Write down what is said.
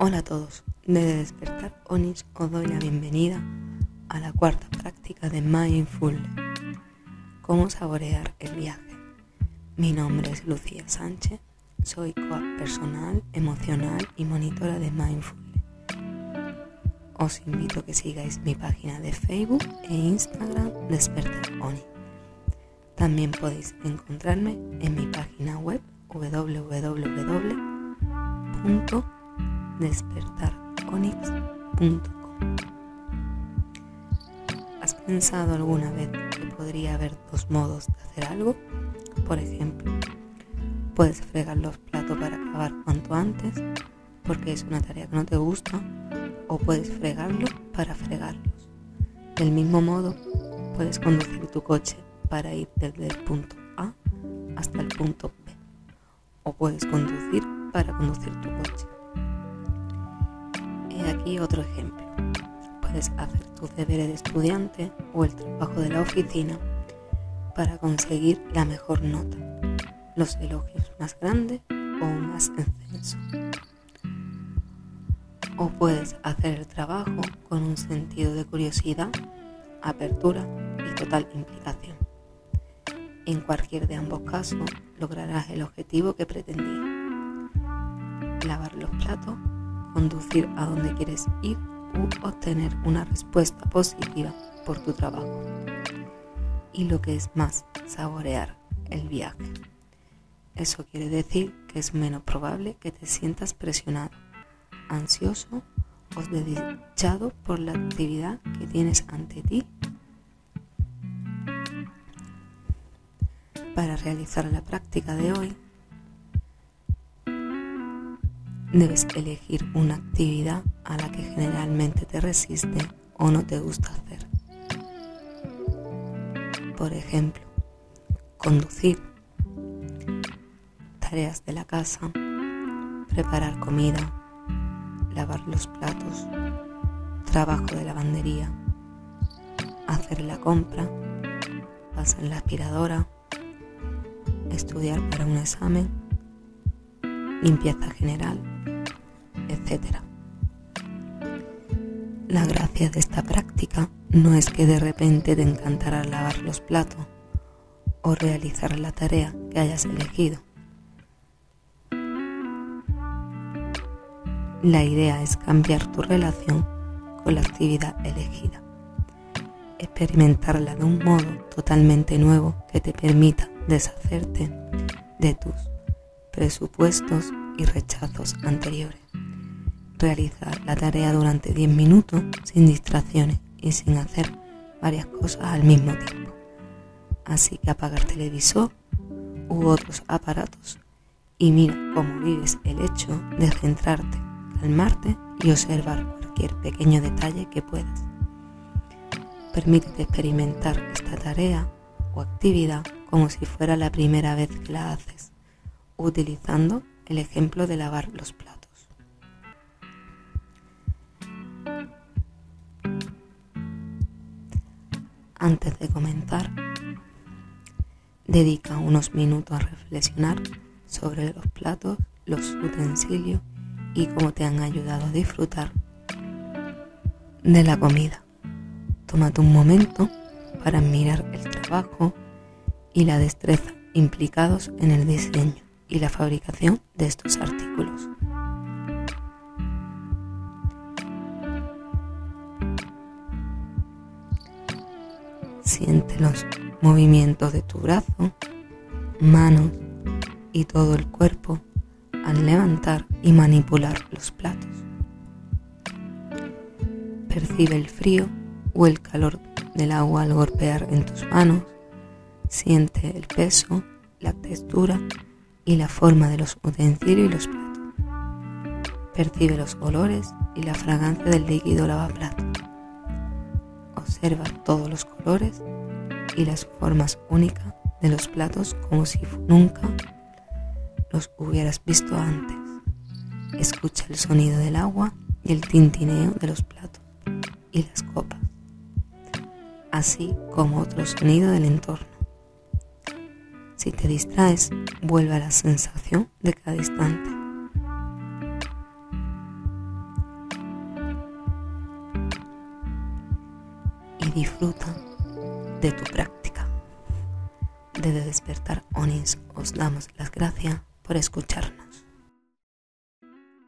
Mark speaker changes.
Speaker 1: Hola a todos, desde Despertar Onix os doy la bienvenida a la cuarta práctica de Mindful. Cómo saborear el viaje. Mi nombre es Lucía Sánchez, soy coach personal, emocional y monitora de Mindful. Os invito a que sigáis mi página de Facebook e Instagram Despertar Onix. También podéis encontrarme en mi página web www.despertaronix.com. ¿Has pensado alguna vez que podría haber dos modos de hacer algo? Por ejemplo, puedes fregar los platos para acabar cuanto antes porque es una tarea que no te gusta o puedes fregarlo para fregarlos. Del mismo modo, puedes conducir tu coche para ir desde el punto A hasta el punto B o puedes conducir para conducir tu coche. Aquí otro ejemplo. Puedes hacer tus deberes de estudiante o el trabajo de la oficina para conseguir la mejor nota, los elogios más grandes o más extensos. O puedes hacer el trabajo con un sentido de curiosidad, apertura y total implicación. En cualquier de ambos casos lograrás el objetivo que pretendías. Lavar los platos, conducir a donde quieres ir u obtener una respuesta positiva por tu trabajo. Y lo que es más, saborear el viaje. Eso quiere decir que es menos probable que te sientas presionado, ansioso o desdichado por la actividad que tienes ante ti para realizar la práctica de hoy, debes elegir una actividad a la que generalmente te resiste o no te gusta hacer. Por ejemplo, conducir, tareas de la casa, preparar comida, lavar los platos, trabajo de lavandería, hacer la compra, pasar la aspiradora, estudiar para un examen, limpieza general, etc. La gracia de esta práctica no es que de repente te encantará lavar los platos o realizar la tarea que hayas elegido. La idea es cambiar tu relación con la actividad elegida, experimentarla de un modo totalmente nuevo que te permita deshacerte de tus presupuestos y rechazos anteriores. Realizar la tarea durante 10 minutos sin distracciones y sin hacer varias cosas al mismo tiempo. Así que apagar televisor u otros aparatos y mira cómo vives el hecho de centrarte, calmarte y observar cualquier pequeño detalle que puedas. Permítete experimentar esta tarea o actividad como si fuera la primera vez que la haces, utilizando el ejemplo de lavar los platos. Antes de comenzar, dedica unos minutos a reflexionar sobre los platos, los utensilios y cómo te han ayudado a disfrutar de la comida. Tómate un momento para mirar el trabajo y la destreza implicados en el diseño y la fabricación de estos artículos. Siente los movimientos de tu brazo, manos y todo el cuerpo al levantar y manipular los platos. Percibe el frío o el calor del agua al golpear en tus manos. Siente el peso, la textura y la forma de los utensilios y los platos. Percibe los olores y la fragancia del líquido lavaplatos. Observa todos los colores y las formas únicas de los platos como si nunca los hubieras visto antes. Escucha el sonido del agua y el tintineo de los platos y las copas así como otro sonido del entorno. Si te distraes, vuelve a la sensación de cada instante. Y disfruta de tu práctica. Desde despertar Onis, os damos las gracias por escucharnos.